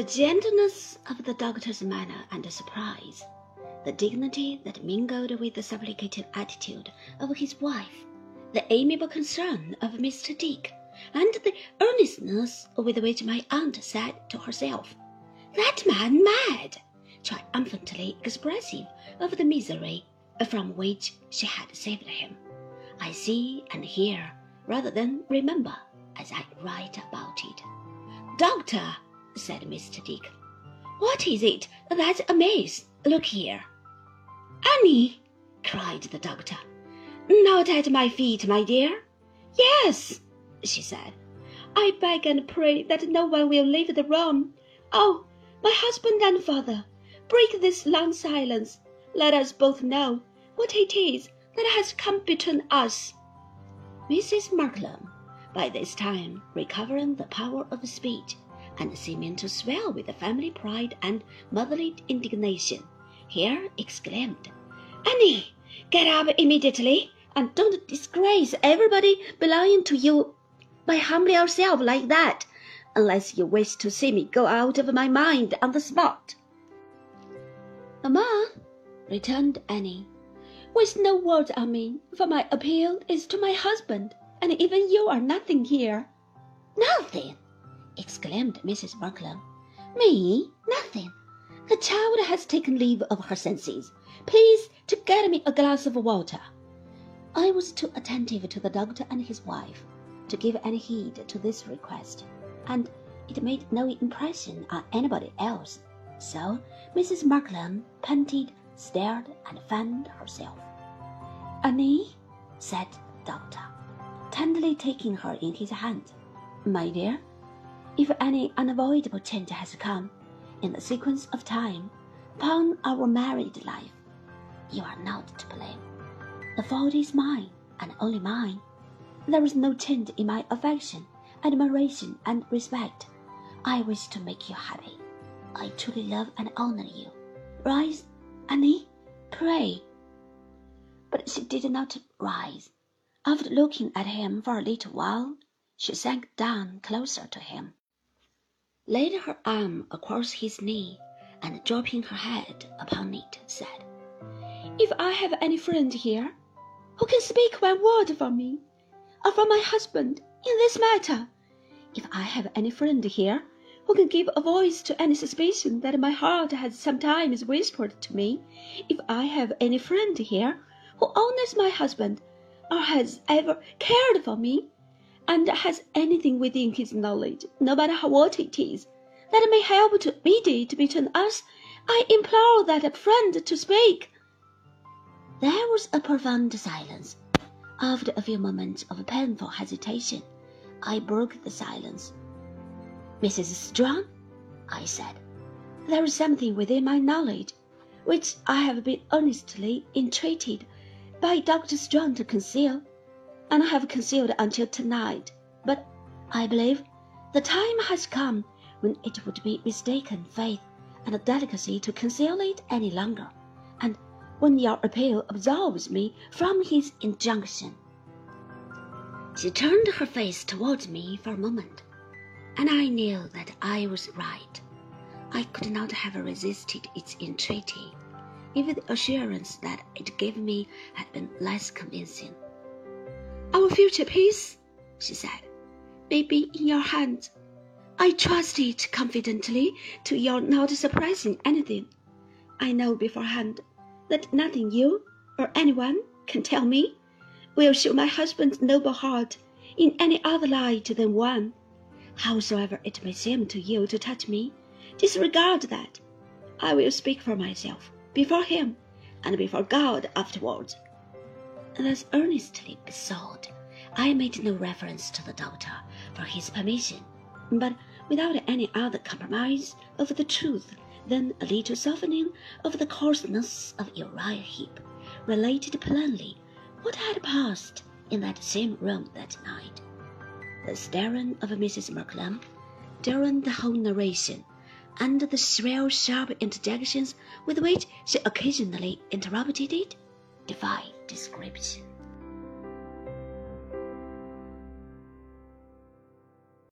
The gentleness of the doctor's manner and surprise, the dignity that mingled with the supplicative attitude of his wife, the amiable concern of Mr. Dick, and the earnestness with which my aunt said to herself, That man mad! triumphantly expressive of the misery from which she had saved him. I see and hear rather than remember as I write about it. Doctor, said Mr. Dick, what is it that's amiss? Look here. Annie, cried the doctor. Not at my feet, my dear. Yes, she said. I beg and pray that no one will leave the room. Oh, my husband and father, break this long silence. Let us both know what it is that has come between us. Mrs. Markleham, by this time recovering the power of speech, and seeming to swell with family pride and motherly indignation, here exclaimed, Annie, get up immediately, and don't disgrace everybody belonging to you by humbling yourself like that, unless you wish to see me go out of my mind on the spot. Mamma, returned Annie, waste no words on me, for my appeal is to my husband, and even you are nothing here. Nothing! Exclaimed Mrs. Markleham. Me? Nothing. The child has taken leave of her senses. Please to get me a glass of water. I was too attentive to the doctor and his wife to give any heed to this request, and it made no impression on anybody else. So Mrs. Markleham panted, stared, and fanned herself. Annie, said the doctor, tenderly taking her in his hand, my dear, if any unavoidable change has come in the sequence of time upon our married life, you are not to blame. The fault is mine, and only mine. There is no change in my affection, admiration, and respect. I wish to make you happy. I truly love and honor you. Rise, Annie, pray. But she did not rise. After looking at him for a little while, she sank down closer to him laid her arm across his knee, and dropping her head upon it, said, If I have any friend here who can speak one word for me, or for my husband in this matter, if I have any friend here who can give a voice to any suspicion that my heart has sometimes whispered to me, if I have any friend here who honors my husband, or has ever cared for me, and has anything within his knowledge, no matter what it is, that may help to mediate between us, I implore that friend to speak. There was a profound silence. After a few moments of painful hesitation, I broke the silence. Mrs. Strong, I said, there is something within my knowledge which I have been earnestly entreated by Dr. Strong to conceal and I have concealed until tonight. But I believe the time has come when it would be mistaken faith and delicacy to conceal it any longer, and when your appeal absolves me from his injunction. She turned her face towards me for a moment, and I knew that I was right. I could not have resisted its entreaty, if the assurance that it gave me had been less convincing. Our future peace, she said, may be in your hands. I trust it confidently to your not surprising anything. I know beforehand that nothing you or anyone can tell me will show my husband's noble heart in any other light than one. Howsoever it may seem to you to touch me, disregard that. I will speak for myself before him and before God afterwards thus earnestly besought, I made no reference to the doctor for his permission, but without any other compromise of the truth than a little softening of the coarseness of Uriah Heep, related plainly what had passed in that same room that night. The staring of Mrs. Markleham during the whole narration, and the shrill, sharp interjections with which she occasionally interrupted it, defy description.